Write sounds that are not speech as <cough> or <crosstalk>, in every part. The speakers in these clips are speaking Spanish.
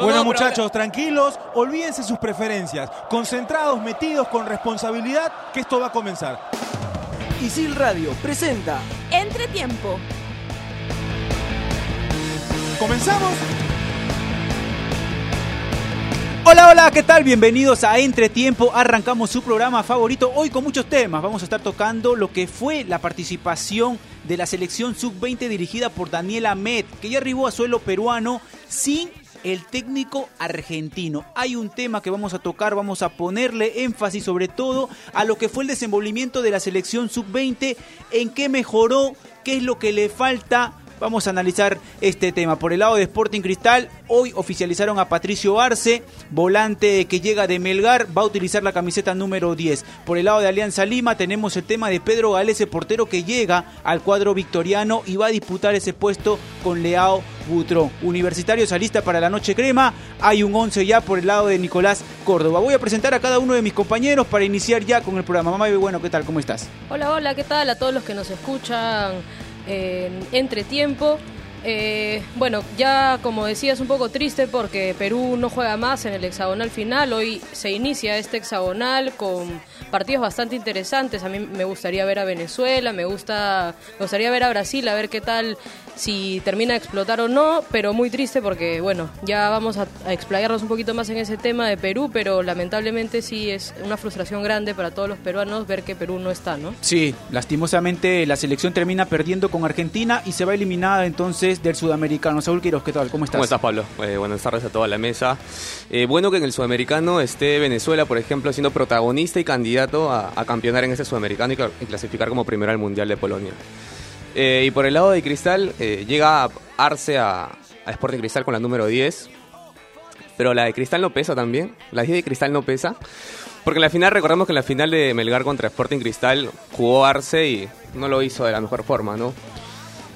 Bueno, muchachos, tranquilos, olvídense sus preferencias, concentrados, metidos con responsabilidad, que esto va a comenzar. Isil Radio presenta Entretiempo. ¿Comenzamos? Hola, hola, ¿qué tal? Bienvenidos a Entretiempo. Arrancamos su programa favorito hoy con muchos temas. Vamos a estar tocando lo que fue la participación de la selección sub-20 dirigida por Daniel Ahmed, que ya arribó a suelo peruano sin el técnico argentino. Hay un tema que vamos a tocar, vamos a ponerle énfasis sobre todo a lo que fue el desenvolvimiento de la selección sub-20, en qué mejoró, qué es lo que le falta. Vamos a analizar este tema. Por el lado de Sporting Cristal, hoy oficializaron a Patricio Arce, volante que llega de Melgar, va a utilizar la camiseta número 10. Por el lado de Alianza Lima tenemos el tema de Pedro Galese, portero que llega al cuadro victoriano y va a disputar ese puesto con Leao Butrón. Universitario salista para la noche crema, hay un 11 ya por el lado de Nicolás Córdoba. Voy a presentar a cada uno de mis compañeros para iniciar ya con el programa. Mamá, bueno, ¿qué tal? ¿Cómo estás? Hola, hola, ¿qué tal? A todos los que nos escuchan en Entretiempo. Eh, bueno, ya como decías, un poco triste porque Perú no juega más en el hexagonal final. Hoy se inicia este hexagonal con partidos bastante interesantes. A mí me gustaría ver a Venezuela, me gusta, me gustaría ver a Brasil, a ver qué tal si termina de explotar o no, pero muy triste porque, bueno, ya vamos a, a explayarnos un poquito más en ese tema de Perú, pero lamentablemente sí es una frustración grande para todos los peruanos ver que Perú no está, ¿no? Sí, lastimosamente la selección termina perdiendo con Argentina y se va eliminada entonces del sudamericano. Saúl Quiroz, ¿qué tal? ¿Cómo estás? ¿Cómo estás, Pablo? Eh, buenas tardes a toda la mesa. Eh, bueno que en el sudamericano esté Venezuela, por ejemplo, siendo protagonista y candidato a, campeonar en ese sudamericano y, cla- y clasificar como primero al Mundial de Polonia. Eh, y por el lado de Cristal, llega Arce a, a Sporting Cristal con la número 10. Pero la de Cristal no pesa también. La 10 de Cristal no pesa. Porque en la final, recordemos que en la final de Melgar contra Sporting Cristal jugó Arce y no lo hizo de la mejor forma, ¿no?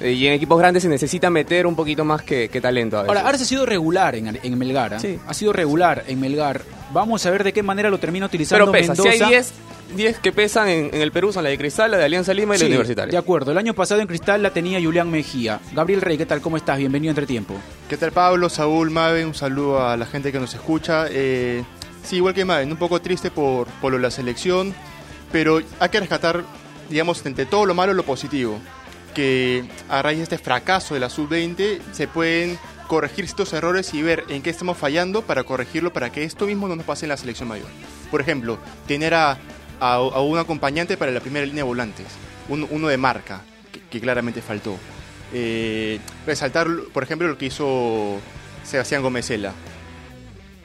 Eh, Y en equipos grandes se necesita meter un poquito más que, que talento a veces. Ahora, Arce ha sido regular en, en Melgar. ¿ah? Sí. Ha sido regular en Melgar. Vamos a ver de qué manera lo termina utilizando Pero pesa, Mendoza. si hay 10, 10 que pesan en, en el Perú son la de Cristal, la de Alianza Lima y Sí, la Universitaria. De acuerdo, el año pasado en Cristal la tenía Julián Mejía. Gabriel Rey, ¿qué tal? ¿Cómo estás? Bienvenido a Entre Tiempo. ¿Qué tal Pablo, Saúl, Maven? Un saludo a la gente que nos escucha. Eh, sí, igual que Maven, un poco triste por, por lo de la selección, pero hay que rescatar, digamos, entre todo lo malo, lo positivo. Que a raíz de este fracaso de la sub-20 se pueden corregir estos errores y ver en qué estamos fallando para corregirlo para que esto mismo no nos pase en la selección mayor. Por ejemplo, tener a, un acompañante para la primera línea de volantes, un- uno de marca, que, claramente faltó. Eh, resaltar, por ejemplo, lo que hizo Sebastián Gómezela.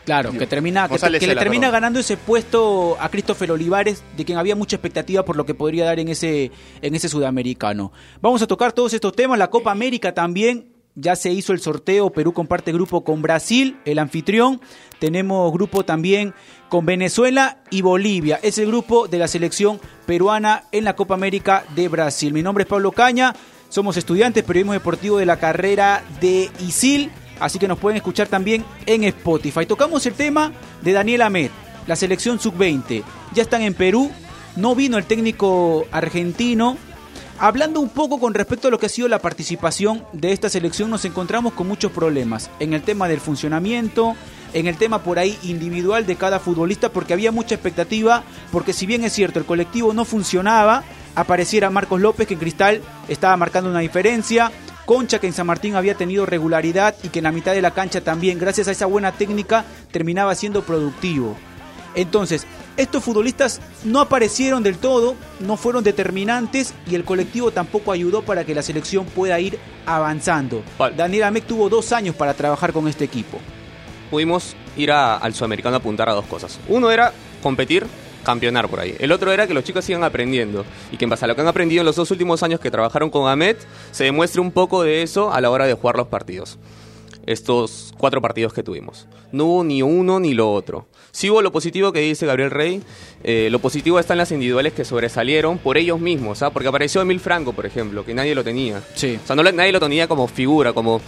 Claro, que termina que, le termina ganando ese puesto a Christopher Olivares, de quien había mucha expectativa por lo que podría dar en ese en ese sudamericano. Vamos a tocar todos estos temas, la Copa América también. Ya se hizo el sorteo, Perú comparte grupo con Brasil, el anfitrión. Tenemos grupo también con Venezuela y Bolivia. Es el grupo de la selección peruana en la Copa América de Brasil. Mi nombre es Pablo Caña, somos estudiantes periodismo deportivo de la carrera de ISIL. Así que nos pueden escuchar también en Spotify. Tocamos el tema de Daniel Ahmed, la selección sub-20. Ya están en Perú, no vino el técnico argentino. Hablando un poco con respecto a lo que ha sido la participación de esta selección, nos encontramos con muchos problemas en el tema del funcionamiento, en el tema por ahí individual de cada futbolista, porque había mucha expectativa, porque si bien es cierto, el colectivo no funcionaba, apareciera Marcos López, que en Cristal estaba marcando una diferencia, Concha, que en San Martín había tenido regularidad y que en la mitad de la cancha también, gracias a esa buena técnica, terminaba siendo productivo. Entonces, estos futbolistas no aparecieron del todo, no fueron determinantes y el colectivo tampoco ayudó para que la selección pueda ir avanzando. Vale. Daniel Amec tuvo dos años para trabajar con este equipo. Pudimos ir a- al sudamericano a apuntar a dos cosas. Uno era competir, campeonar por ahí. El otro era que los chicos sigan aprendiendo y que en base a lo que han aprendido en los dos últimos años que trabajaron con Ahmed, se demuestre un poco de eso a la hora de jugar los partidos. Estos cuatro partidos que tuvimos. No hubo ni uno ni lo otro. Sí hubo lo positivo que dice Gabriel Rey. eh, lo positivo está en las individuales que sobresalieron por ellos mismos, ¿ah? porque apareció Emil Franco, por ejemplo, que nadie lo tenía. Sí. O sea, no, nadie lo tenía como figura, como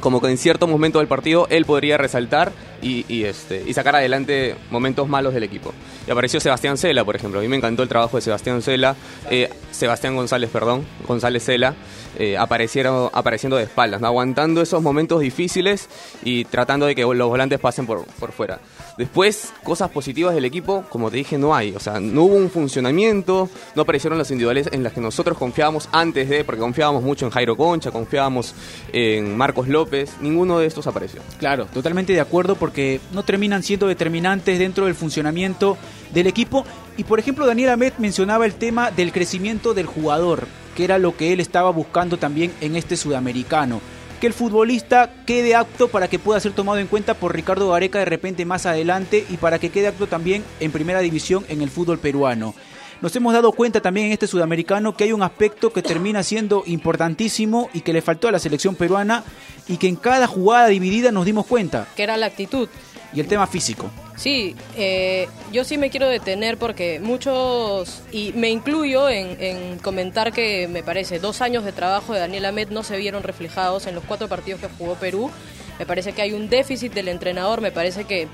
como que en cierto momento del partido él podría resaltar y, este, y sacar adelante momentos malos del equipo. Y apareció Sebastián Cela, por ejemplo. A mí me encantó el trabajo de Sebastián Cela, eh, Sebastián González, perdón, González Cela, eh, aparecieron, apareciendo de espaldas, aguantando esos momentos difíciles y tratando de que los volantes pasen por, por fuera. Después, cosas positivas del equipo, como te dije, no hay. O sea, no hubo un funcionamiento, no aparecieron las individuales en las que nosotros confiábamos antes de, porque confiábamos mucho en Jairo Concha, confiábamos en Marcos López, ninguno de estos apareció. Claro, totalmente de acuerdo porque no terminan siendo determinantes dentro del funcionamiento del equipo. Y por ejemplo, Daniel Ahmed mencionaba el tema del crecimiento del jugador, que era lo que él estaba buscando también en este sudamericano que el futbolista quede apto para que pueda ser tomado en cuenta por Ricardo Gareca de repente más adelante y para que quede apto también en primera división en el fútbol peruano. Nos hemos dado cuenta también en este sudamericano que hay un aspecto que termina siendo importantísimo y que le faltó a la selección peruana y que en cada jugada dividida nos dimos cuenta. Que era la actitud. Y el tema físico. Sí, eh, yo sí me quiero detener porque muchos, y me incluyo en, en, comentar que me parece dos años de trabajo de Daniel Ahmed no se vieron reflejados en los cuatro partidos que jugó Perú. Me parece que hay un déficit del entrenador, me parece que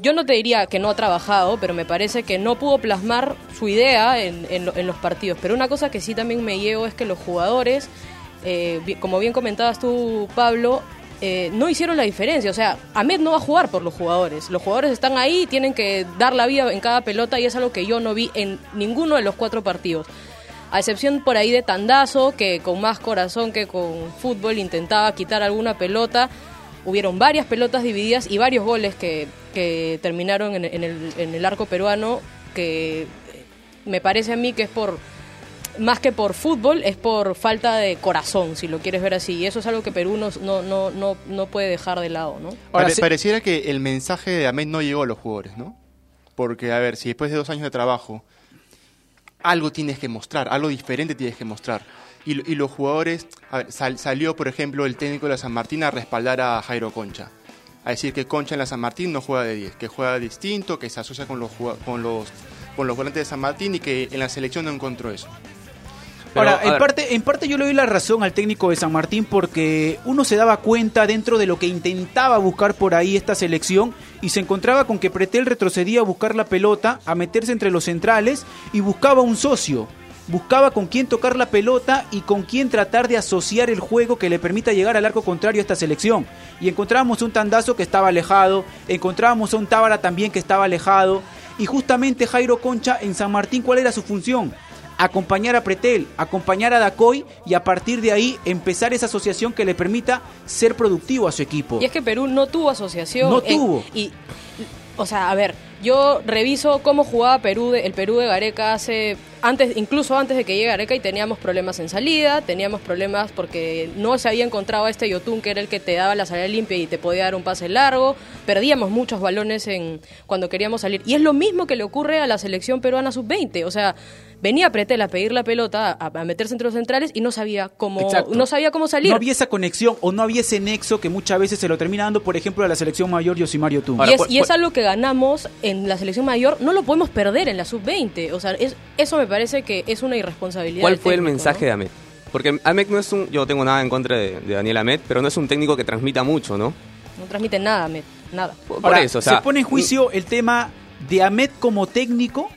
yo no te diría que no ha trabajado, pero me parece que no pudo plasmar su idea en, en, en los partidos. Pero una cosa que sí también me llevo es que los jugadores, eh, como bien comentabas tú, Pablo, eh, no hicieron la diferencia. O sea, Ahmed no va a jugar por los jugadores. Los jugadores están ahí, tienen que dar la vida en cada pelota y es algo que yo no vi en ninguno de los cuatro partidos. A excepción por ahí de Tandazo, que con más corazón que con fútbol intentaba quitar alguna pelota. Hubieron varias pelotas divididas y varios goles que, que terminaron en, el, en el arco peruano, que me parece a mí que es por más que por fútbol, es por falta de corazón, si lo quieres ver así. Y eso es algo que Perú no, no, no, no puede dejar de lado, ¿no? Ahora, Pare, pareciera que el mensaje de Ahmed no llegó a los jugadores, ¿no? Porque, a ver, si después de dos años de trabajo, algo tienes que mostrar, algo diferente tienes que mostrar. Y, y los jugadores, a ver, sal, salió, por ejemplo, el técnico de la San Martín a respaldar a Jairo Concha. A decir que Concha en la San Martín no juega de 10, que juega distinto, que se asocia con los, con los, con los volantes de San Martín y que en la selección no encontró eso. Pero, Ahora, en parte, en parte yo le doy la razón al técnico de San Martín porque uno se daba cuenta dentro de lo que intentaba buscar por ahí esta selección y se encontraba con que Pretel retrocedía a buscar la pelota, a meterse entre los centrales y buscaba un socio. Buscaba con quién tocar la pelota y con quién tratar de asociar el juego que le permita llegar al arco contrario a esta selección. Y encontrábamos un Tandazo que estaba alejado, encontrábamos a un Tábara también que estaba alejado. Y justamente Jairo Concha en San Martín, ¿cuál era su función? Acompañar a Pretel, acompañar a Dacoy y a partir de ahí empezar esa asociación que le permita ser productivo a su equipo. Y es que Perú no tuvo asociación. No tuvo. Y, o sea, a ver, yo reviso cómo jugaba Perú de, el Perú de Gareca hace antes incluso antes de que llegue Gareca y teníamos problemas en salida, teníamos problemas porque no se había encontrado a este Yotun que era el que te daba la salida limpia y te podía dar un pase largo, perdíamos muchos balones en cuando queríamos salir y es lo mismo que le ocurre a la selección peruana sub-20, o sea, venía Pretel a pedir la pelota, a, a, meterse entre los centrales y no sabía cómo Exacto. no sabía cómo salir. No había esa conexión o no había ese nexo que muchas veces se lo termina dando, por ejemplo, a la selección mayor Yosimario Yotun. Y, es, y es algo que ganamos en la selección mayor, no lo podemos perder en la sub-20, o sea, es, eso me parece que es una irresponsabilidad. ¿Cuál fue técnico, el mensaje ¿no? de Ahmed? Porque Ahmed no es un, yo no tengo nada en contra de, de, Daniel Ahmed, pero no es un técnico que transmita mucho, ¿no? No transmite nada, Ahmed, nada. Por, Ahora, eso, o sea, ¿se pone en juicio el tema de Ahmed como técnico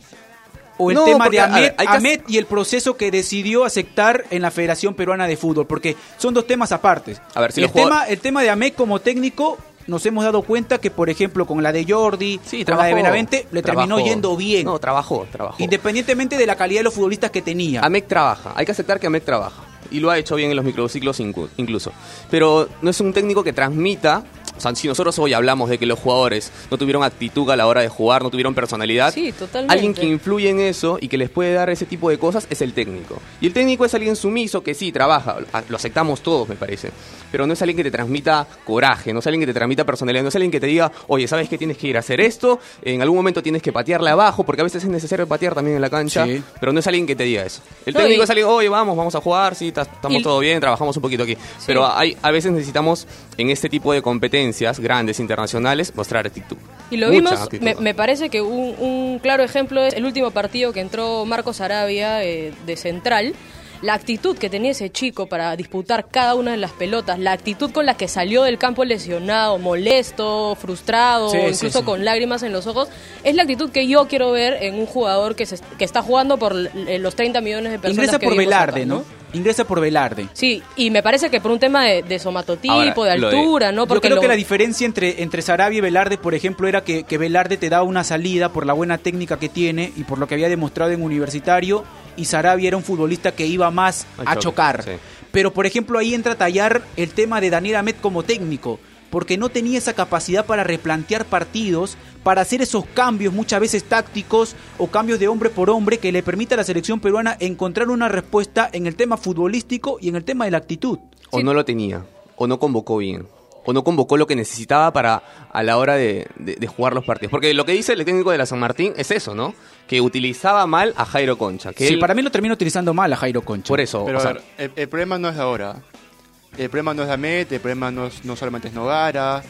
o el No, tema porque, de Ahmed, ver, hay que Ahmed y el proceso que decidió aceptar en la Federación Peruana de Fútbol? Porque son dos temas aparte. A ver, si el, jugadores- tema, el tema de Ahmed como técnico nos hemos dado cuenta que, por ejemplo, con la de Jordi, sí, con trabajó, la de Benavente, le terminó yendo bien. No, trabajó, trabajó. Independientemente de la calidad de los futbolistas que tenía. Amec trabaja, hay que aceptar que Amec trabaja. Y lo ha hecho bien en los microciclos incluso. Pero no es un técnico que transmita. O sea, si nosotros hoy hablamos de que los jugadores no tuvieron actitud a la hora de jugar, no tuvieron personalidad, Sí, totalmente. alguien que influye en eso y que les puede dar ese tipo de cosas es el técnico. Y el técnico es alguien sumiso que sí, trabaja, lo aceptamos todos, me parece. Pero no es alguien que te transmita coraje, no es alguien que te transmita personalidad, no es alguien que te diga, oye, ¿sabes que tienes que ir a hacer esto? En algún momento tienes que patearle abajo, porque a veces es necesario patear también en la cancha, Sí. pero no es alguien que te diga eso. El No, técnico y- es alguien, oye, vamos, vamos a jugar, sí, ta- estamos Y- todo bien, trabajamos un poquito aquí. Pero hay, a veces necesitamos, en este tipo de competencias grandes, internacionales, mostrar actitud. Y lo Mucha vimos, actitud. me, me parece que un, un claro ejemplo es el último partido que entró Marcos Arabia eh, de central la actitud que tenía ese chico para disputar cada una de las pelotas, la actitud con la que salió del campo lesionado, molesto, frustrado, Sí, incluso sí. con lágrimas en los ojos, es la actitud que yo quiero ver en un jugador que, se, que está jugando por eh, los 30 millones de personas Ingresa que por Velarde, ¿no? Ingresa por Velarde. Sí, y me parece que por un tema de, de somatotipo, Ahora, de altura, ¿no? Yo Porque creo lo- que la diferencia entre, entre Sarabia y Velarde, por ejemplo, era que, que Velarde te daba una salida por la buena técnica que tiene y por lo que había demostrado en universitario, y Sarabia era un futbolista que iba más Al a choque, chocar. sí. Pero, por ejemplo, ahí entra a tallar el tema de Daniel Amet como técnico, porque no tenía esa capacidad para replantear partidos, para hacer esos cambios muchas veces tácticos o cambios de hombre por hombre que le permita a la selección peruana encontrar una respuesta en el tema futbolístico y en el tema de la actitud. O Sí. no lo tenía, o no convocó bien, o no convocó lo que necesitaba para a la hora de, de- de jugar los partidos. Porque lo que dice el técnico de la San Martín es eso, ¿no? Que utilizaba mal a Jairo Concha. Que Sí, él- para mí lo termina utilizando mal a Jairo Concha. Por eso, Pero o a sea, ver, el, el problema no es de ahora. El problema no es de Amet, el problema no, es- no solamente es Nogara,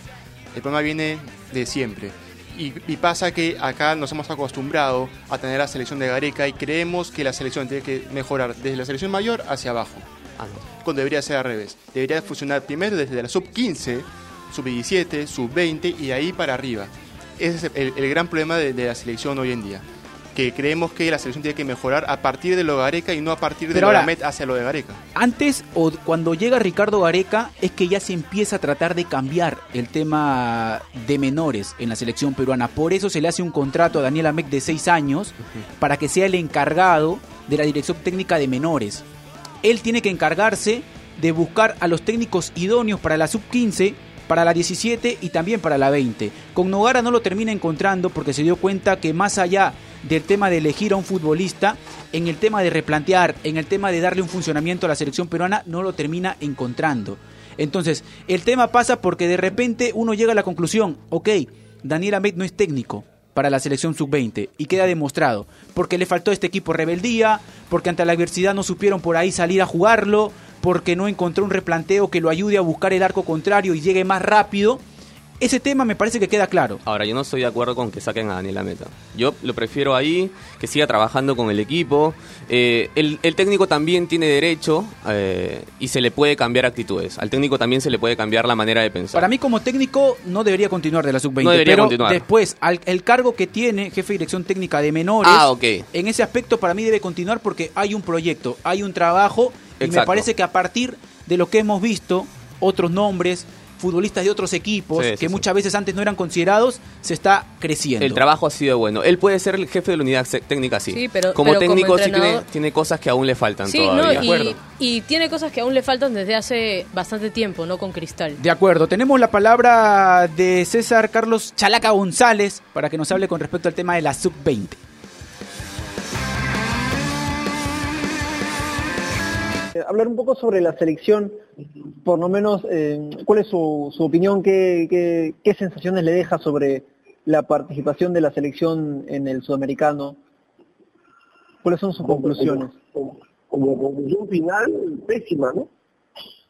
el problema viene de siempre. Y, y pasa que acá nos hemos acostumbrado a tener la selección de Gareca y creemos que la selección tiene que mejorar desde la selección mayor hacia abajo, ah, no. cuando debería ser al revés. Debería funcionar primero desde la sub 15, sub 17, sub 20 y de ahí para arriba. Ese es el, el gran problema de, de la selección hoy en día. Que creemos que la selección tiene que mejorar a partir de lo de Gareca y no a partir de lo de ahora- Amet hacia lo de Gareca. Antes o cuando llega Ricardo Gareca es que ya se empieza a tratar de cambiar el tema de menores en la selección peruana. Por eso se le hace un contrato a Daniel Amec de seis años para que sea el encargado de la dirección técnica de menores. Él tiene que encargarse de buscar a los técnicos idóneos para la sub 15, para la 17 y también para la 20. Con Nogara no lo termina encontrando porque se dio cuenta que más allá del tema de elegir a un futbolista, en el tema de replantear, en el tema de darle un funcionamiento a la selección peruana, no lo termina encontrando. Entonces, el tema pasa porque de repente uno llega a la conclusión, ok, Daniel Ahmed no es técnico para la selección sub-20 y queda demostrado, porque le faltó a este equipo rebeldía, porque ante la adversidad no supieron por ahí salir a jugarlo, porque no encontró un replanteo que lo ayude a buscar el arco contrario y llegue más rápido. Ese tema me parece que queda claro. Ahora, yo no estoy de acuerdo con que saquen a Daniel Meta. Yo lo prefiero ahí, que siga trabajando con el equipo. Eh, el, el técnico también tiene derecho eh, y se le puede cambiar actitudes. Al técnico también se le puede cambiar la manera de pensar. Para mí como técnico no debería continuar de la sub-20, No debería pero continuar. después al, el cargo que tiene jefe de dirección técnica de menores, Ah, ok. en ese aspecto para mí debe continuar porque hay un proyecto, hay un trabajo y me parece que a partir de lo que hemos visto, otros nombres, futbolistas de otros equipos Sí, que sí, sí. muchas veces antes no eran considerados, se está creciendo. El trabajo ha sido bueno. Él puede ser el jefe de la unidad técnica, sí. Sí, pero- como pero como técnico sí tiene, tiene cosas que aún le faltan Sí, todavía. no, de acuerdo. y, y tiene cosas que aún le faltan desde hace bastante tiempo, ¿no? Con Cristal. De acuerdo, tenemos la palabra de César Carlos Chalaca González para que nos hable con respecto al tema de la sub-20. Hablar un poco sobre la selección, por lo menos, eh, ¿cuál es su, su opinión? ¿Qué, qué, qué sensaciones le deja sobre la participación de la selección en el sudamericano? ¿Cuáles son sus conclusiones? Como, como conclusión final, pésima, ¿no?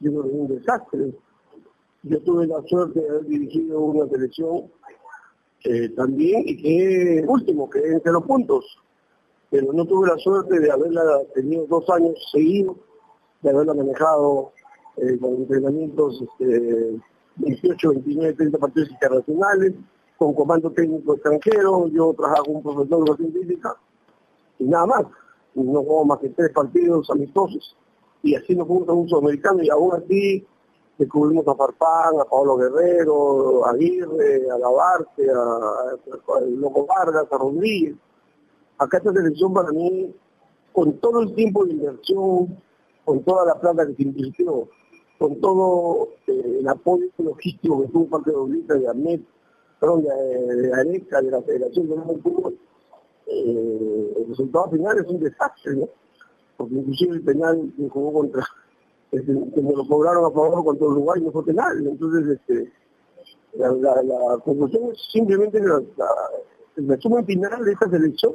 Yo creo que es un desastre. Yo tuve la suerte de haber dirigido una selección eh, también y que último, que entre los puntos. Pero no tuve la suerte de haberla tenido dos años seguidos, de haberla manejado eh, con entrenamientos este, 18, 29, 30 partidos internacionales, con comando técnico extranjero, yo trabajaba con un profesor de educación física, y nada más. Y no jugamos más que tres partidos amistosos. Y así nos a un sudamericano y aún así descubrimos a Farfán, a Pablo Guerrero, a Aguirre, a Lavarte, a, a, a Loco Vargas, a Rodríguez. Acá esta selección para mí, con todo el tiempo de inversión, con toda la plata que se invirtió, con todo eh, el apoyo logístico que tuvo parte de Oblita, de Arnet, perdón, de, de Areca, de la Federación de Fútbol, eh, el resultado final es un desastre, ¿no? Porque inclusive el penal que jugó contra, que me lo cobraron a favor contra Uruguay no fue penal, entonces este, la, conclusión es simplemente la, la, el resumen final de esta selección,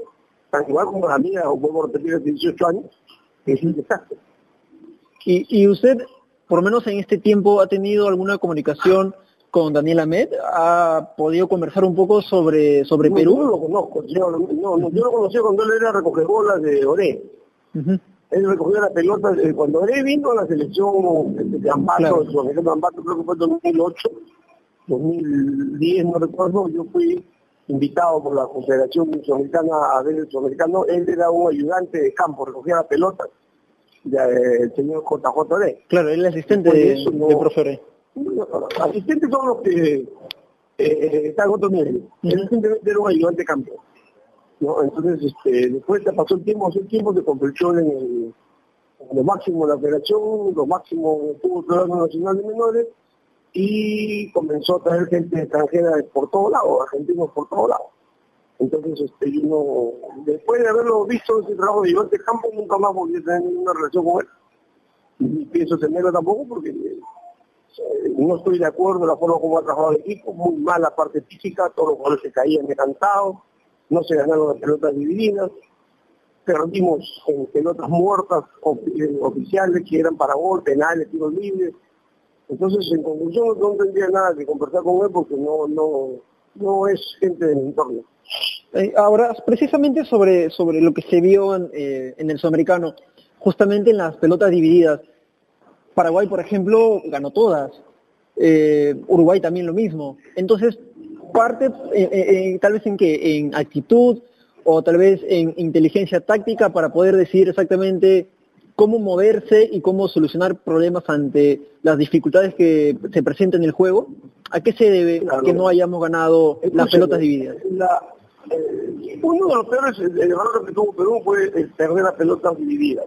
tan igual como la mía, o a repetir hace 18 años, es un desastre. ¿Y, y usted, por lo menos en este tiempo, ha tenido alguna comunicación con Daniel Ahmed? ¿Ha podido conversar un poco sobre, sobre No, Perú? Yo no lo conozco, yo, no, no, yo lo conocí cuando él era recogebolas de Oré. Ujú. Él recogía la pelota eh, cuando él vino a la selección de Ambato, sudamericano de Ambato, creo que fue en 2008, 2010, no recuerdo, yo fui invitado por la Confederación Sudamericana a ver el sudamericano, él era un ayudante de campo, recogía la pelota, ya, el señor JJ Claro, es asistente de, eso no- de profe asistentes son los que eh, eh, están otro nivel. Él simplemente era un ayudante de campo. ¿no? Entonces, este, después pasó el tiempo, hace tiempo se convirtió en, el, en lo máximo de la federación, lo máximo tuvo el nacional de menores y comenzó a traer gente extranjera por todos lados, argentinos por todos lados. Entonces, este, yo no, después de haberlo visto ese trabajo de de campo, nunca más volví a tener ninguna relación con él. Ni pienso tenerlo tampoco porque eh, no estoy de acuerdo en la forma como ha trabajado el equipo, muy mala parte física, todos los jugadores se caían de cansado, no se ganaron las pelotas divididas, perdimos pelotas muertas ofi- oficiales que eran para gol, penales, tiros libres. Entonces, en conclusión, no tendría nada que conversar con él porque no, no, no es gente de mi entorno. Eh, ahora, precisamente sobre, sobre lo que se vio en, eh, en el sudamericano, justamente en las pelotas divididas. Paraguay, por ejemplo, ganó todas. Eh, Uruguay también lo mismo. Entonces, parte tal vez en que en actitud o tal vez en inteligencia táctica para poder decidir exactamente cómo moverse y cómo solucionar problemas ante las dificultades que se presentan en el juego. ¿A qué se debe Claro. que no hayamos ganado las pelotas divididas? la- eh, uno de los peores eh, errores que tuvo Perú fue el perder las pelotas divididas.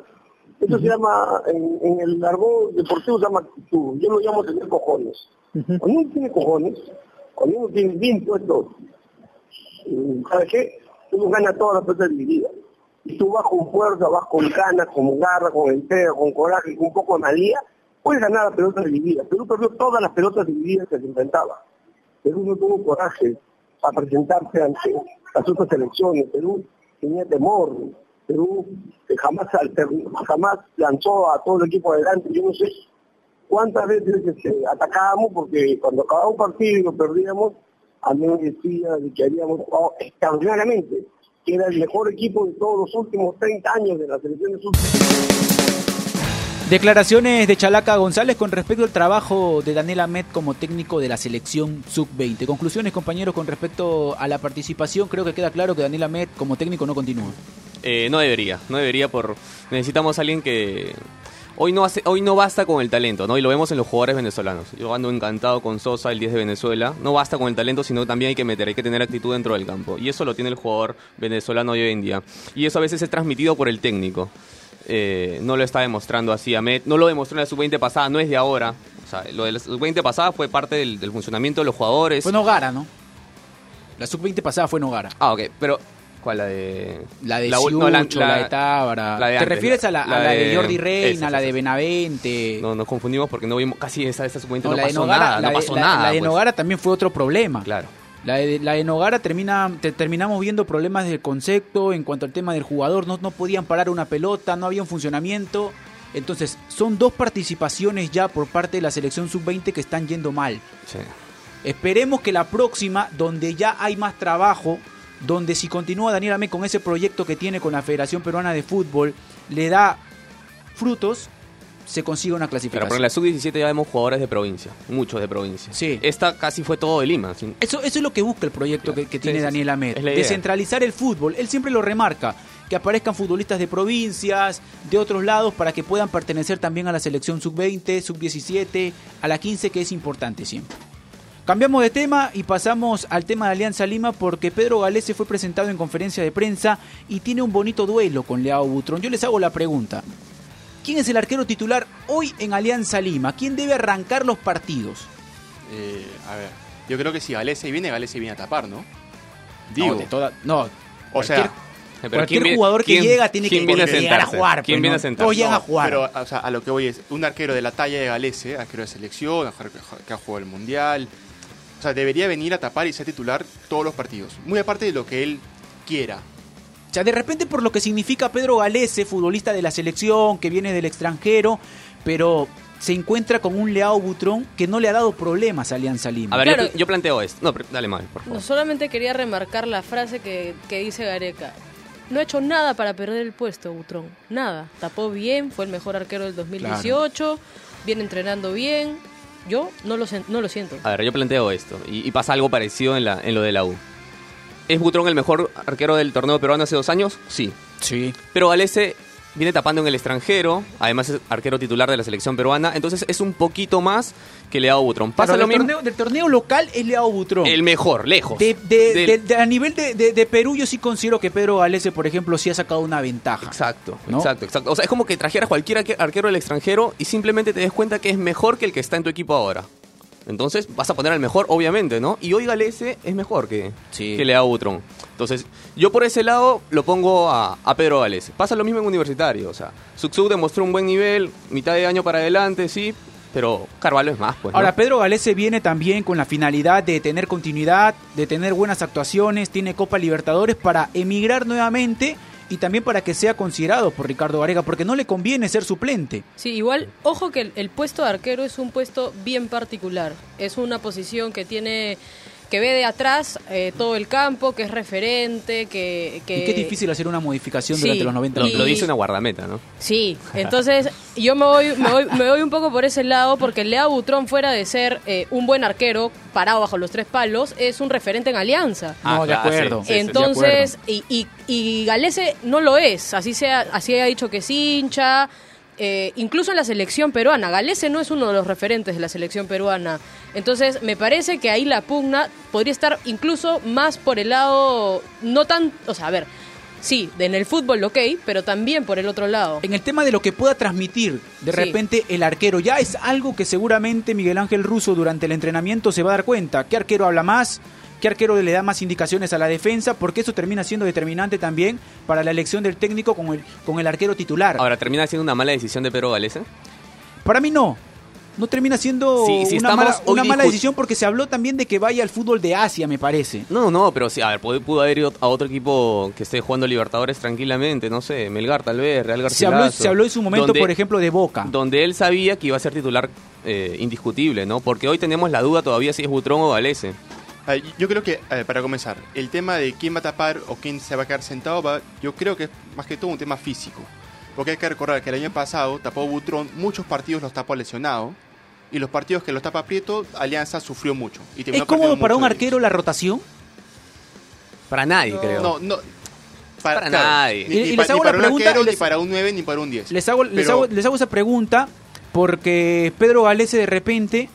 Eso se llama, en, en el largo deportivo se llama actitud. Yo lo llamo tener cojones. Ujú. Cuando uno tiene cojones, cuando uno tiene bien puesto, eh, ¿sabes qué? Uno gana todas las pelotas divididas. Y tú vas con fuerza, vas con ganas, con garra, con entrega, con coraje, con un poco de malía, puedes ganar las pelotas divididas. Perú perdió todas las pelotas divididas que se enfrentaba. Perú no tuvo coraje para presentarse ante las otras elecciones. Perú tenía temor. Perú jamás, jamás lanzó a todo el equipo adelante. Yo no sé cuántas veces este, atacábamos porque cuando acababa un partido y lo perdíamos, a mí me decía de que habíamos jugado extraordinariamente, que era el mejor equipo de todos los últimos 30 años de las selecciones sub Declaraciones de Chalaca González con respecto al trabajo de Daniel Ahmed como técnico de la selección sub-20. Conclusiones, compañeros, con respecto a la participación. Creo que queda claro que Daniel Ahmed como técnico no continúa. Eh, no debería, no debería por... Necesitamos a alguien que... Hoy no, hace, hoy no basta con el talento, ¿no? Y lo vemos en los jugadores venezolanos. Yo ando encantado con Sosa, el 10 de Venezuela. No basta con el talento, sino también hay que meter, hay que tener actitud dentro del campo. Y eso lo tiene el jugador venezolano hoy en día. Y eso a veces es transmitido por el técnico. Eh, no lo está demostrando así Ahmed. No lo demostró en la sub-20 pasada, no es de ahora. O sea, lo de la sub-20 pasada fue parte del, del funcionamiento de los jugadores. Fue Nogara, ¿no? La sub-20 pasada fue Nogara. Ah, ok, pero... ¿Cuál? La de... La de la Siucho, no, la, la- de Tábara. la de ¿Te antes, refieres a la, a la la de, de- Jordi Reina, esa, la de. Benavente? No, nos confundimos porque no vimos casi esa, esa sub-20 no, No, la de pasó Nogara, nada, la no de- pasó nada. la de pues. Nogara también fue otro problema. Claro. La de, la de Nogara termina, te- terminamos viendo problemas del concepto en cuanto al tema del jugador, no, no podían parar una pelota, no había un funcionamiento. Entonces, son dos participaciones ya por parte de la selección sub-20 que están yendo mal. Sí. Esperemos que la próxima, donde ya hay más trabajo, donde si continúa Daniel Amé con ese proyecto que tiene con la Federación Peruana de Fútbol, le da frutos, se consiga una Pero clasificación. por la sub-17 ya vemos jugadores de provincia, muchos de provincia. Sí. Esta casi fue todo de Lima. sin- Eso, eso es lo que busca el proyecto que, que Sí, tiene sí. Daniel Ahmed. Descentralizar el fútbol. Él siempre lo remarca. Que aparezcan futbolistas de provincias, de otros lados, para que puedan pertenecer también a la selección sub-20, sub-17, a la 15, que es importante siempre. Cambiamos de tema y pasamos al tema de Alianza Lima porque Pedro Galese fue presentado en conferencia de prensa y tiene un bonito duelo con Leao Butrón. Yo les hago la pregunta. ¿Quién es el arquero titular hoy en Alianza Lima? ¿Quién debe arrancar los partidos? Eh, a ver, yo creo que si Galese viene, Galese viene a tapar, ¿no? Digo, No, de toda- no, o sea, Pero Cualquier ¿quién viene- jugador que quién- llega tiene quién que viene a llegar a jugar. ¿Quién pues, viene ¿no? a sentarse? Todos llegan no, a jugar. Pero o sea, a lo que voy es, un arquero de la talla de Galese, arquero de selección, arquero que- ha jugado el Mundial, sea, debería venir a tapar y ser titular todos los partidos. Muy aparte de lo que él quiera. O sea, de repente por lo que significa Pedro Galese, futbolista de la selección, que viene del extranjero, pero se encuentra con un Leao Butrón que no le ha dado problemas a Alianza Lima. A ver, Claro. yo, yo planteo esto. No, pero dale, Mavi, por favor. No solamente quería remarcar la frase que, que dice Gareca. no ha hecho nada para perder el puesto, Butrón. Nada. Tapó bien, fue el mejor arquero del 2018, viene entrenando bien. Yo no lo, no lo siento. A ver, yo planteo esto, y, y pasa algo parecido en, la, en lo de la U. ¿Es Butrón el mejor arquero del torneo peruano hace dos años? Sí. Sí. Pero Galese viene tapando en el extranjero, además es arquero titular de la selección peruana, entonces es un poquito más que Leao Butrón. Pasa Pero lo del, mismo. torneo, del torneo local es Leao Butrón. El mejor, lejos. De, de- de- de- a nivel de, Perú, yo sí considero que Pedro Galese, por ejemplo, sí ha sacado una ventaja. Exacto, ¿No? exacto, exacto. O sea, es como que trajeras cualquier arque- arquero del extranjero y simplemente te des cuenta que es mejor que el que está en tu equipo ahora. Entonces vas a poner al mejor, obviamente, ¿no? Y hoy Galese es mejor que, Sí. que Leao Butrón. Entonces, yo por ese lado lo pongo a, a Pedro Galese. Pasa lo mismo en Universitario, o sea, Suksuk demostró un buen nivel, mitad de año para adelante, sí, pero Carvalho es más, pues. ¿no? Ahora, Pedro Galese viene también con la finalidad de tener continuidad, de tener buenas actuaciones, tiene Copa Libertadores para emigrar nuevamente y también para que sea considerado por Ricardo Varega, porque no le conviene ser suplente. Sí, igual, ojo que el, el puesto de arquero es un puesto bien particular. Es una posición que tiene que ve de atrás eh, todo el campo, que es referente, que... que Y qué difícil hacer una modificación Sí, durante los 90 lo, y- lo dice una guardameta, ¿no? Sí, entonces yo me voy, me voy, me voy un poco por ese lado porque Lea Butrón, fuera de ser eh, un buen arquero parado bajo los tres palos, es un referente en alianza. No, Ah, de claro, acuerdo. sí, sí, sí. Entonces, y, y, y Galese no lo es, así sea, así ha dicho que es hincha, eh, incluso en la selección peruana, Galese no es uno de los referentes de la selección peruana. Entonces, me parece que ahí la pugna podría estar incluso más por el lado, no tan, o sea, a ver, sí, en el fútbol ok, pero también por el otro lado. En el tema de lo que pueda transmitir de Sí. repente el arquero, ya es algo que seguramente Miguel Ángel Russo durante el entrenamiento se va a dar cuenta. ¿Qué arquero habla más? ¿Qué arquero le da más indicaciones a la defensa? Porque eso termina siendo determinante también para la elección del técnico con el, con el arquero titular. Ahora, ¿termina siendo una mala decisión de Pedro Galese? Para mí no. No termina siendo Sí, una, mala, una mala decisión porque se habló también de que vaya al fútbol de Asia, me parece. No, no, pero sí, a ver, pudo, pudo haber ido a otro equipo que esté jugando Libertadores tranquilamente, no sé, Melgar tal vez, Real Se Garcilaso. habló, se habló en su momento, donde- por ejemplo, de Boca. Donde él sabía que iba a ser titular eh, indiscutible, ¿no? Porque hoy tenemos la duda todavía si es Butrón o Galese. Ah, Yo creo que, para comenzar, el tema de quién va a tapar o quién se va a quedar sentado, va- yo creo que es más que todo un tema físico. Porque hay que recordar que el año pasado tapó Butrón, muchos partidos los tapó lesionado, y los partidos que los tapa Prieto, Alianza sufrió mucho. Y ¿Es cómodo para un arquero la rotación? Para nadie, creo. No, no. Para nadie. Ni, Y- ni y pa- les ni hago para la un pregunta, arquero, les- ni para un 9, ni para un 10. Les hago, les, hago, les hago esa pregunta porque Pedro Galese de repente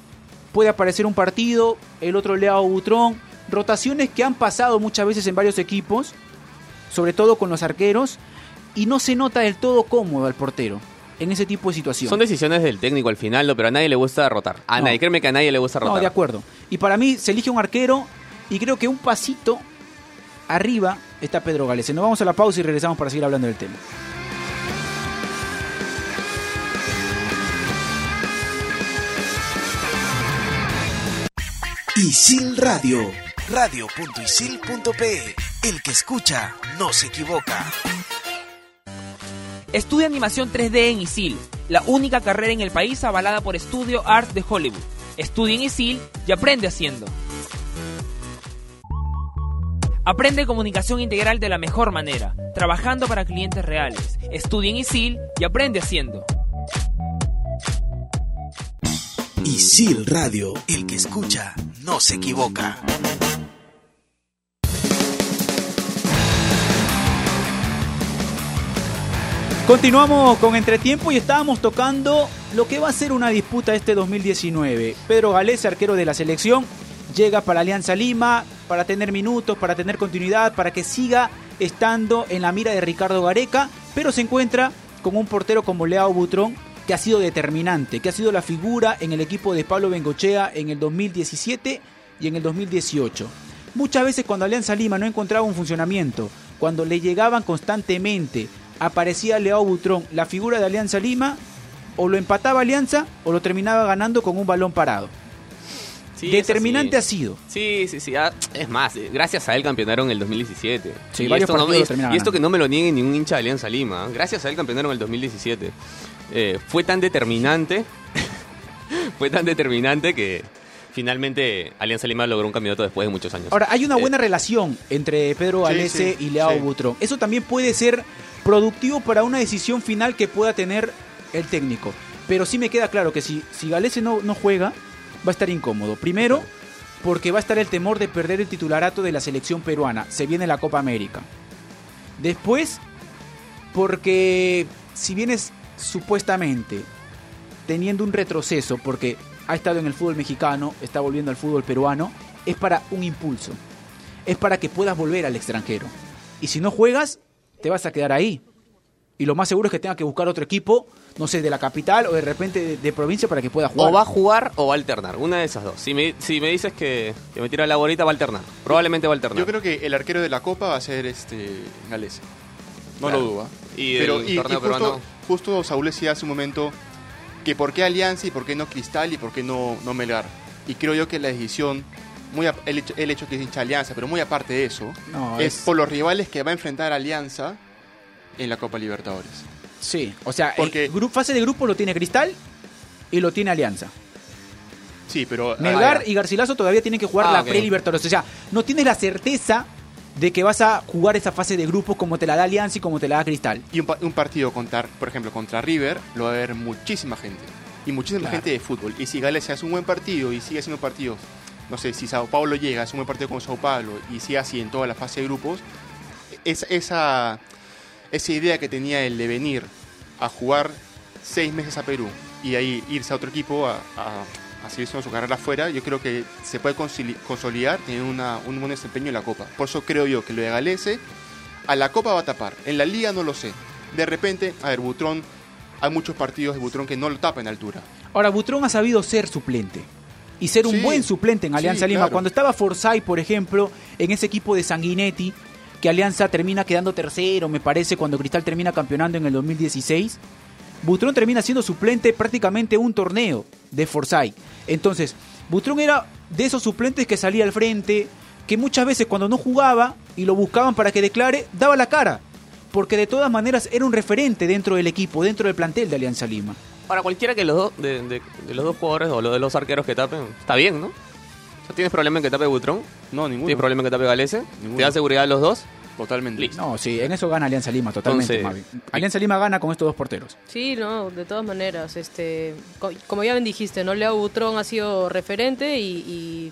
puede aparecer un partido, el otro Leao Butrón, rotaciones que han pasado muchas veces en varios equipos, sobre todo con los arqueros, y no se nota del todo cómodo al portero en ese tipo de situación. Son decisiones del técnico al final, pero a nadie le gusta rotar. A No. nadie, créeme que a nadie le gusta rotar. No, de acuerdo. Y para mí se elige un arquero y creo que un pasito arriba está Pedro Galese. Nos vamos a la pausa y regresamos para seguir hablando del tema. Isil Radio, radio.isil.pe. El que escucha no se equivoca. Estudia animación 3D en ISIL, la única carrera en el país avalada por Studio Art de Hollywood. Estudia en ISIL y aprende haciendo. Aprende comunicación integral de la mejor manera, trabajando para clientes reales. Estudia en ISIL y aprende haciendo. Isil Radio, el que escucha no se equivoca. Continuamos con Entretiempo y estábamos tocando lo que va a ser una disputa este 2019. Pedro Galés, arquero de la selección, llega para Alianza Lima para tener minutos, para tener continuidad, para que siga estando en la mira de Ricardo Gareca, pero se encuentra con un portero como Leao Butrón que ha sido determinante, que ha sido la figura en el equipo de Pablo Bengochea en el 2017 y en el 2018. Muchas veces cuando Alianza Lima no encontraba un funcionamiento, cuando le llegaban constantemente, aparecía Leao Butrón, la figura de Alianza Lima, o lo empataba Alianza o lo terminaba ganando con un balón parado. Sí, Determinante ha sido. Sí, sí, sí. ah, es más, eh, gracias a él campeonaron en el 2017. Sí, y, varios esto no, y- y que no me lo niegue ningún hincha de Alianza Lima. ¿eh? Gracias a él campeonaron en el 2017. Eh, fue tan determinante, <laughs> fue tan determinante que, finalmente Alianza Lima logró un campeonato después de muchos años. Ahora, hay una Eh, buena relación entre Pedro Sí, y Leao sí. Butrón. Eso también puede ser productivo para una decisión final que pueda tener el técnico. Pero sí me queda claro que si, si Galese no, no juega, va a estar incómodo. Primero, porque va a estar el temor de perder el titularato de la selección peruana. Se viene la Copa América. Después, porque si vienes supuestamente teniendo un retroceso, porque ha estado en el fútbol mexicano, está volviendo al fútbol peruano, es para un impulso. Es para que puedas volver al extranjero. Y si no juegas, te vas a quedar ahí. Y lo más seguro es que tenga que buscar otro equipo, no sé, de la capital o de repente de, de provincia para que pueda jugar. O va a jugar o va a alternar, una de esas dos. Si me, si me dices que, que me tira la bolita, va a alternar. Probablemente va a alternar. Yo creo que el arquero de la Copa va a ser este Galese. No Claro. lo dudo. ¿ah? Y Pero el y, justo, peruano. justo Saúl decía hace un momento que por qué Alianza y por qué no Cristal y por qué no, no Melgar. Y creo yo que la decisión, muy a- el, hecho, el hecho que es hincha Alianza, pero muy aparte de eso, No, es, es- por los rivales que va a enfrentar Alianza en la Copa Libertadores. Sí, o sea, Porque- el gru- fase de grupo lo tiene Cristal y lo tiene Alianza. Sí, pero... Melgar ah, y Garcilaso todavía tienen que jugar Ah, la pre-Libertadores. O sea, no tienes la certeza de que vas a jugar esa fase de grupos como te la da Alianza y como te la da Cristal. Y un, pa- un partido contra, por ejemplo, contra River, lo va a ver muchísima gente. Y muchísima Claro. gente de fútbol. Y si Gales hace un buen partido y sigue haciendo partidos, no sé, si Sao Paulo llega, hace un buen partido con Sao Paulo y sigue así en toda la fase de grupos, es, esa, esa idea que tenía el de venir a jugar seis meses a Perú y ahí irse a otro equipo a, a, a seguir haciendo su carrera afuera, yo creo que se puede consoli- consolidar teniendo una- un buen desempeño en la Copa. Por eso creo yo que lo de Galese a la Copa va a tapar. En la Liga no lo sé. De repente, a ver, Butrón, hay muchos partidos de Butrón que no lo tapa en altura. Ahora, Butrón ha sabido ser suplente. Y ser un buen suplente en Alianza sí, Lima. claro. Cuando estaba Forsyth, por ejemplo, en ese equipo de Sanguinetti, que Alianza termina quedando tercero, me parece, cuando Cristal termina campeonando en el 2016. Butrón termina siendo suplente prácticamente un torneo de Forsyth. Entonces, Butrón era de esos suplentes que salía al frente, que muchas veces cuando no jugaba y lo buscaban para que declare, daba la cara. Porque de todas maneras era un referente dentro del equipo, dentro del plantel de Alianza Lima. Para cualquiera que los dos, de, de- de los dos jugadores o los de los arqueros que tapen, está bien, ¿no? ¿Tienes problema en que tape Butrón? No, ninguno. ¿Tienes problema en que tape Galese? Ninguno. ¿Te da seguridad a los dos? Totalmente. Listo. No, sí, en eso gana Alianza Lima totalmente, Entonces- Mavi. Alianza Lima gana con estos dos porteros. Sí, no, de todas maneras, este, co- como ya bien dijiste, no Leo Butrón ha sido referente y,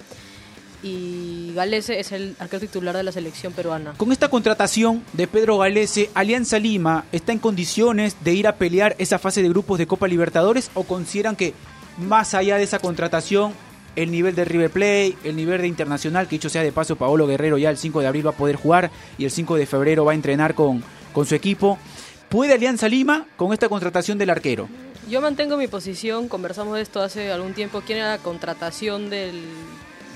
y, y Galese es el arquero titular de la selección peruana. Con esta contratación de Pedro Galese, ¿Alianza Lima está en condiciones de ir a pelear esa fase de grupos de Copa Libertadores o consideran que más allá de esa contratación, el nivel de River Plate, el nivel de Internacional, que dicho sea de paso, Paolo Guerrero ya el 5 de abril va a poder jugar y el 5 de febrero va a entrenar con, con su equipo? ¿Puede Alianza Lima con esta contratación del arquero? Yo mantengo mi posición, conversamos de esto hace algún tiempo, quién era la contratación del,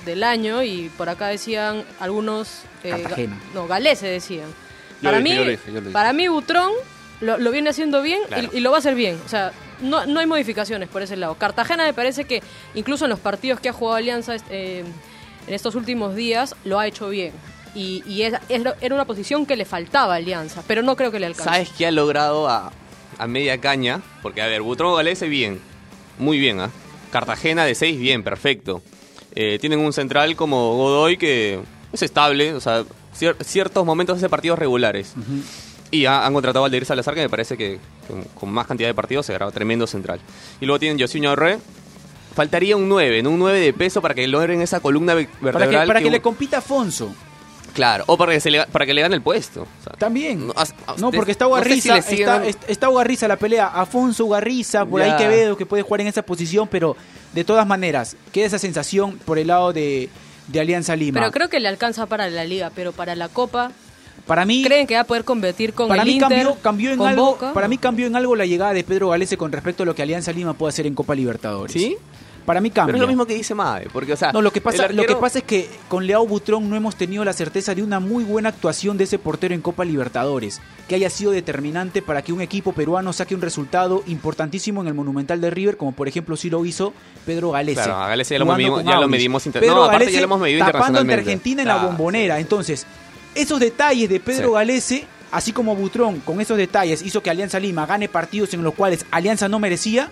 del año y por acá decían algunos... eh, Cartagena. Ga- no, Galese decían. Yo para mí, yo dije, yo para mí Butrón lo, lo viene haciendo bien y- y, lo va a hacer bien. O sea, no, no hay modificaciones por ese lado. Cartagena me parece que incluso en los partidos que ha jugado Alianza eh, en estos últimos días lo ha hecho bien. Y, y es- es lo- era una posición que le faltaba a Alianza, pero no creo que le alcance. ¿Sabes qué ha logrado a, a media caña? Porque, a ver, Butrón Galese, bien. Muy bien, ¿ah? Cartagena de 6, bien, perfecto. Eh, tienen un central como Godoy que es estable, o sea, cier- ciertos momentos hace partidos regulares. Y ha- han contratado a Aldeir Salazar, que me parece que, que con más cantidad de partidos será tremendo central. Y luego tienen Josinho Re. Faltaría un 9, ¿no? Un 9 de peso para que logren esa columna ve- Para vertebral. que, para que le compita Afonso. Claro, o para que, se le, para que le gane el puesto. o sea, También. No, a porque está no sé si Ugarriza, está, está Ugarriza la pelea, Afonso Ugarriza, por ahí Ya. que veo que puede jugar en esa posición, pero de todas maneras, queda esa sensación por el lado de, de Alianza Lima. Pero creo que le alcanza para la liga, pero para la Copa, para mí, ¿creen que va a poder competir con para el mí Inter? cambió, cambió en con algo, Boca? para mí cambió en algo la llegada de Pedro Galese con respecto a lo que Alianza Lima puede hacer en Copa Libertadores. ¿Sí? Para mí cambia. Pero es lo mismo que dice Mae, porque, o sea... No, lo que pasa, lo que pasa es que con Leao Butrón no hemos tenido la certeza de una muy buena actuación de ese portero en Copa Libertadores, que haya sido determinante para que un equipo peruano saque un resultado importantísimo en el Monumental de River, como por ejemplo sí lo hizo Pedro Galese. Claro, a Galese ya lo medimos- ya lo medimos inter- Pedro no, aparte Galese ya lo hemos medido tapando ante internacionalmente. Argentina en la bombonera. Entonces, esos detalles de Pedro Sí. Galese, así como Butrón, con esos detalles hizo que Alianza Lima gane partidos en los cuales Alianza no merecía,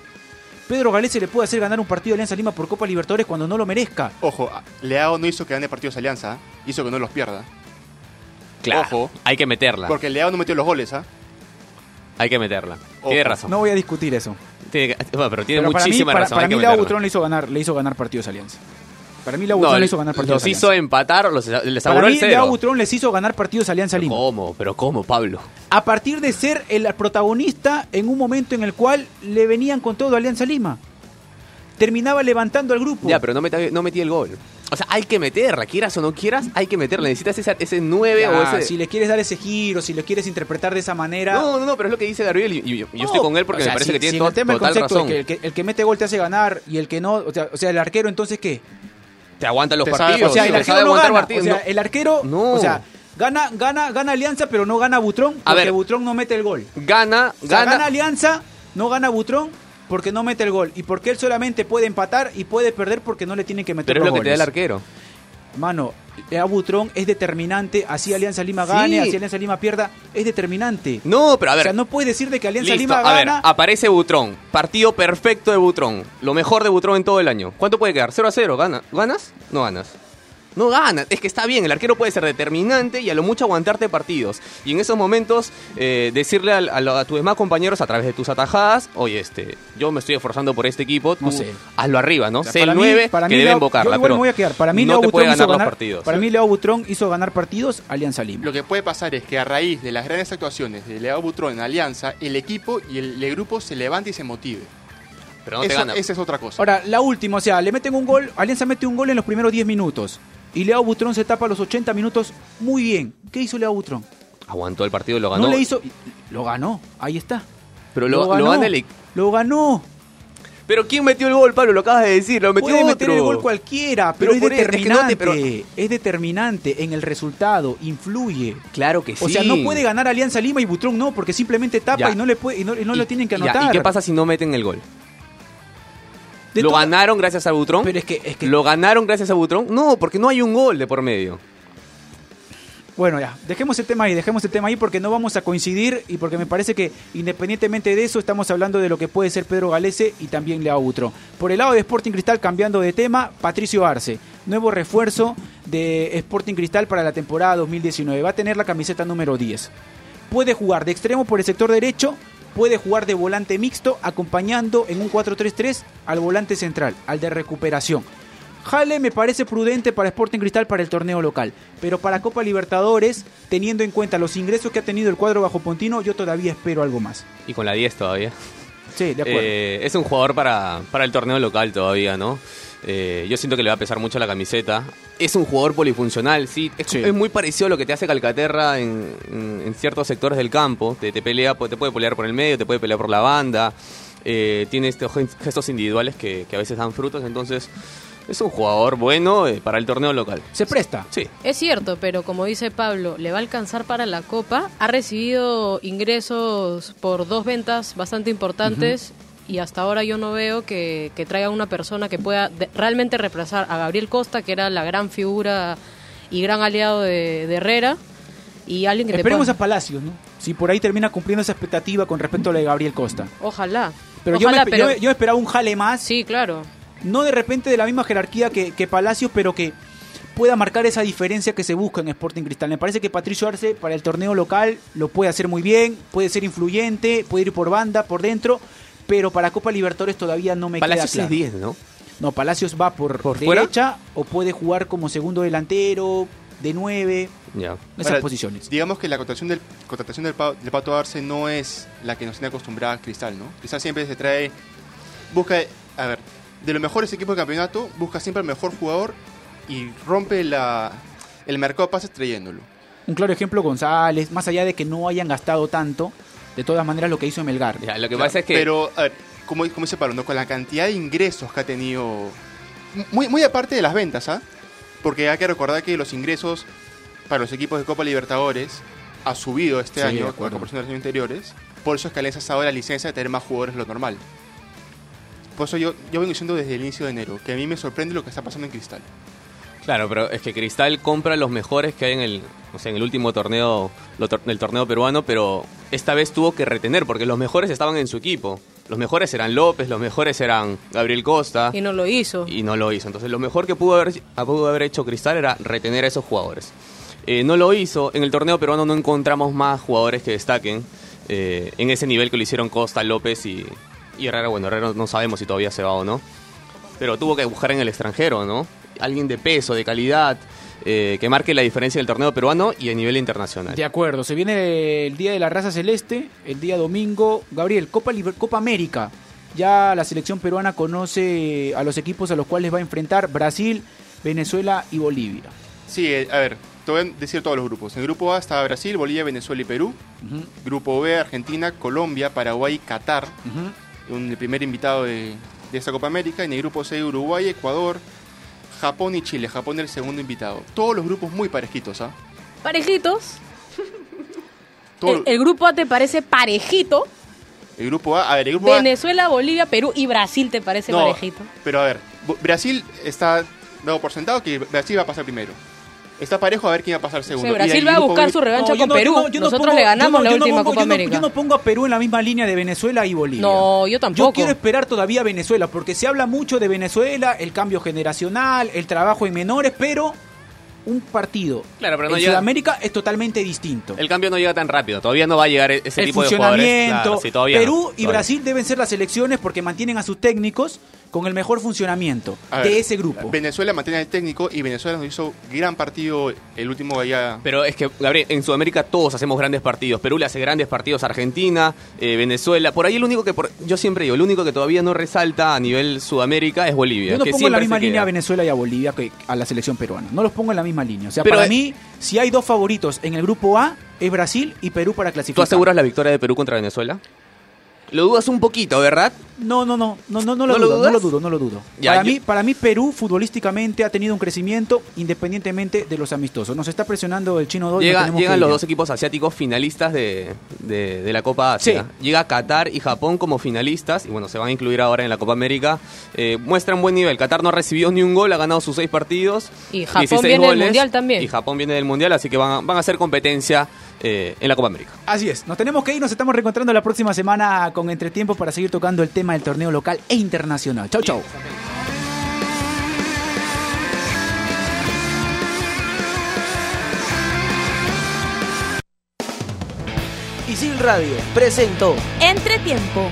Pedro Galese le puede hacer ganar un partido a Alianza Lima por Copa Libertadores cuando no lo merezca. Ojo, Leao no hizo que gane partidos Alianza, hizo que no los pierda. Claro, Ojo. hay que meterla. Porque Leao no metió los goles, ¿ah? Hay que meterla. Tiene razón. No voy a discutir eso. Tiene que- bueno, pero tiene Pero para mí, muchísima para, razón. para mí Leao. Butrón le hizo ganar, le hizo ganar partidos a Alianza. Para mí Leao No, le hizo ganar partidos los Alianza. hizo empatar, los, les Para mí el Butrón les hizo ganar partidos a Alianza Lima. ¿Cómo? ¿Pero cómo, Pablo? A partir de ser el protagonista en un momento en el cual le venían con todo a Alianza Lima. Terminaba levantando al grupo. Ya, pero no, metí, no metí el gol. O sea, hay que meterla, quieras o no quieras, hay que meterla. Necesitas ese, ese 9 o ese... Si le quieres dar ese giro, si lo quieres interpretar de esa manera. No, no, no, pero es lo que dice Gabriel y, y yo, yo No, estoy con él porque o sea, me parece si- que tiene si en to- el tema total concepto de que el, que el que mete gol te hace ganar y el que no, o sea, o sea, el arquero entonces qué? Te aguanta los Te sabe- partidos. O sea, el arquero no gana, partidos. o sea, el arquero, No. o sea, gana gana gana Alianza, pero no gana Butrón A porque ver. Butrón no mete el gol. Gana, O sea, gana. gana Alianza, no gana Butrón porque no mete el gol y porque él solamente puede empatar y puede perder porque no le tienen que meter pero es lo que te da el arquero. Mano, a Butrón es determinante, así Alianza Lima gane, Sí. así Alianza Lima pierda, es determinante. No, pero a ver. o sea, no puedes decir de que Alianza Listo, Lima a ver, gana. aparece Butrón. Partido perfecto de Butrón. Lo mejor de Butrón en todo el año. ¿Cuánto puede quedar? 0 a 0. ¿Gana? ¿Ganas? No ganas. No ganas. Es que está bien, el arquero puede ser determinante y a lo mucho aguantarte partidos. Y en esos momentos, eh, decirle a, lo- a tus demás compañeros a través de tus atajadas, oye, este, yo me estoy esforzando por este equipo, tú No sé. hazlo arriba, ¿no? Sé el para mí- 9 para que mí debe Leao- invocarla, yo igual pero me voy a quedar. Para mí no te puede ganar los ganar- partidos. Para mí Leao Butrón hizo ganar partidos a Alianza Lima. Lo que puede pasar es que a raíz de las grandes actuaciones de Leao Butrón en Alianza, el equipo y el, el grupo se levante y se motive. pero no te gana. esa es otra cosa. Ahora, la última, o sea, le meten un gol, Alianza mete un gol en los primeros 10 minutos. Y Leao Butrón se tapa los 80 minutos muy bien. ¿Qué hizo Leao Butrón? Aguantó el partido y lo ganó. No le hizo. Lo ganó, ahí está. Pero lo, lo ganó. gana el. Lo ganó. Pero ¿quién metió el gol, Pablo? Lo acabas de decir, lo metió Puede de meter el gol cualquiera, pero, Pero es por eso, es que no determinante. te- pero- Es determinante en el resultado, influye. Claro que sí. O sea, no puede ganar Alianza Lima y Butrón no, porque simplemente tapa Ya. y no le puede y no, y no lo tienen que ya, anotar. ¿Y qué pasa si no meten el gol? De ¿Lo ganaron gracias a Butrón? Pero es que, es que ¿Lo ganaron gracias a Butrón? No, porque no hay un gol de por medio. Bueno, ya, dejemos el tema ahí, dejemos el tema ahí porque no vamos a coincidir y porque me parece que independientemente de eso estamos hablando de lo que puede ser Pedro Galese y también Leao Butrón. Por el lado de Sporting Cristal, cambiando de tema, Patricio Arce, nuevo refuerzo de Sporting Cristal para la temporada 2019. Va a tener la camiseta número 10. Puede jugar de extremo por el sector derecho, puede jugar de volante mixto, acompañando en un 4-3-3 al volante central, al de recuperación. Jale me parece prudente para Sporting Cristal para el torneo local, pero para Copa Libertadores, teniendo en cuenta los ingresos que ha tenido el cuadro bajo Pontino, yo todavía espero algo más. Y con la 10 todavía. Sí, de acuerdo. Eh, es un jugador para, para el torneo local todavía, ¿no? Eh, yo siento que le va a pesar mucho la camiseta. Es un jugador polifuncional, sí. Es, Sí. es muy parecido a lo que te hace Calcaterra en, en- en ciertos sectores del campo. Te, te pelea, te puede pelear por el medio, te puede pelear por la banda. Eh, tiene estos gestos individuales que, que a veces dan frutos. Entonces, es un jugador bueno eh, para el torneo local. Se presta. Sí. Es cierto, pero como dice Pablo, le va a alcanzar para la Copa. Ha recibido ingresos por dos ventas bastante importantes y hasta ahora yo no veo que, que traiga una persona que pueda de- realmente reemplazar a Gabriel Costa, que era la gran figura y gran aliado de, de Herrera, y alguien que Esperemos te a Palacios, ¿no? Si por ahí termina cumpliendo esa expectativa con respecto a la de Gabriel Costa. Ojalá. Pero, yo, me, Ojalá, espe- pero- yo, yo esperaba un jale más, Sí, claro. no de repente de la misma jerarquía que, que Palacios, pero que pueda marcar esa diferencia que se busca en Sporting Cristal. Me parece que Patricio Arce para el torneo local lo puede hacer muy bien, puede ser influyente, puede ir por banda, por dentro, pero para Copa Libertadores todavía no me Palacios queda es claro. 10, ¿no? No, Palacios va por, ¿Por fuera? derecha o puede jugar como segundo delantero, de nueve, Ya. esas Ahora, posiciones. Digamos que la contratación del, contratación del, del Pato Arce no es la que nos tiene acostumbrada Cristal, ¿no? Cristal siempre se trae, busca, a ver, de los mejores equipos del campeonato, busca siempre el mejor jugador y rompe la, el mercado de pases trayéndolo. Un claro ejemplo González, más allá de que no hayan gastado tanto, de todas maneras lo que hizo Melgar. Ya, lo que Claro, pasa es que... Pero, a ver, como, como dice Pablo, ¿no? con la cantidad de ingresos que ha tenido, muy, muy aparte de las ventas, ¿ah? Porque hay que recordar que los ingresos para los equipos de Copa Libertadores ha subido este Sí, año, con acuerdo. comparación de los años anteriores. Por eso es que Alianza ha dado la licencia de tener más jugadores de lo normal. Por eso yo, yo vengo diciendo desde el inicio de enero que a mí me sorprende lo que está pasando en Cristal. Claro, pero es que Cristal compra los mejores que hay en el, o sea, en el último torneo, tor- del torneo peruano, pero esta vez tuvo que retener porque los mejores estaban en su equipo. Los mejores eran López, los mejores eran Gabriel Costa. Y no lo hizo. Y no lo hizo. Entonces lo mejor que pudo haber, pudo haber hecho Cristal era retener a esos jugadores. Eh, no lo hizo. En el torneo peruano no encontramos más jugadores que destaquen eh, en ese nivel que lo hicieron Costa, López y, y Herrera. Bueno, Herrera no sabemos si todavía se va o no. Pero tuvo que buscar en el extranjero, ¿no? Alguien de peso, de calidad. Eh, que marque la diferencia del torneo peruano y a nivel internacional. De acuerdo, se viene el Día de la Raza Celeste, el día domingo. Gabriel, Copa, Liber- Copa América. Ya la selección peruana conoce a los equipos a los cuales va a enfrentar Brasil, Venezuela y Bolivia. Sí, eh, a ver, te voy a decir todos los grupos. En el grupo A está Brasil, Bolivia, Venezuela y Perú. Ujú, Grupo B, Argentina, Colombia, Paraguay y Qatar. Un- el primer invitado de, de esta Copa América. En el grupo C, Uruguay, Ecuador, Japón y Chile. Japón el segundo invitado. Todos los grupos muy parejitos, ¿ah? Parejitos. <laughs> El, el grupo A te parece parejito. el grupo A, a ver, el grupo A... Venezuela, Bolivia, Perú y Brasil te parece No, parejito. pero a ver, Brasil está dado por sentado que Brasil va a pasar primero. Está parejo a ver quién va a pasar segundo. Sí, Brasil va a buscar su revancha No, yo con no- Perú. yo no- yo no Nosotros pongo- le ganamos yo no- la yo no última pongo- Copa yo no- América. yo no pongo a Perú en la misma línea de Venezuela y Bolivia. No, yo tampoco. Yo quiero esperar todavía a Venezuela, porque se habla mucho de Venezuela, el cambio generacional, el trabajo en menores, pero un partido Claro, pero no en llega- Sudamérica es totalmente distinto. El cambio no llega tan rápido. Todavía no va a llegar ese el tipo de jugadores. funcionamiento. Claro, sí, Perú no, y todavía. Brasil deben ser las selecciones porque mantienen a sus técnicos con el mejor funcionamiento A de ver, ese grupo. Venezuela mantiene al técnico y Venezuela nos hizo gran partido el último allá. Pero es que, Gabriel, en Sudamérica todos hacemos grandes partidos. Perú le hace grandes partidos a Argentina, eh, Venezuela. Por ahí el único que, por- yo siempre digo, el único que todavía no resalta a nivel Sudamérica es Bolivia. Yo no que pongo en la misma línea queda. a Venezuela y a Bolivia que a la selección peruana. No los pongo en la misma línea. O sea, Pero, para eh, mí, si hay dos favoritos en el grupo A, es Brasil y Perú para ¿Tú clasificar. aseguras la victoria de Perú contra Venezuela? Lo dudas un poquito, ¿verdad? No, no, no, no, no, no lo ¿No lo dudo, no dudas? lo dudo, no lo dudo. Ya, para, yo- mí, para mí Perú futbolísticamente ha tenido un crecimiento independientemente de los amistosos. Nos está presionando el chino 2. Llega- llegan los dos equipos asiáticos finalistas de, de- de la Copa Asia. Llega Qatar y Japón como finalistas, y bueno, se van a incluir ahora en la Copa América. Eh, muestran buen nivel. Qatar no ha recibido ni un gol, ha ganado sus seis partidos. Y Japón 16 viene del Mundial también. Y Japón viene del Mundial, así que van a, van a hacer competencia eh, en la Copa América. Así es, nos tenemos que ir, nos estamos reencontrando la próxima semana con Entretiempo para seguir tocando el tema del torneo local e internacional. Chau, chau. Isil Radio presentó Entretiempo.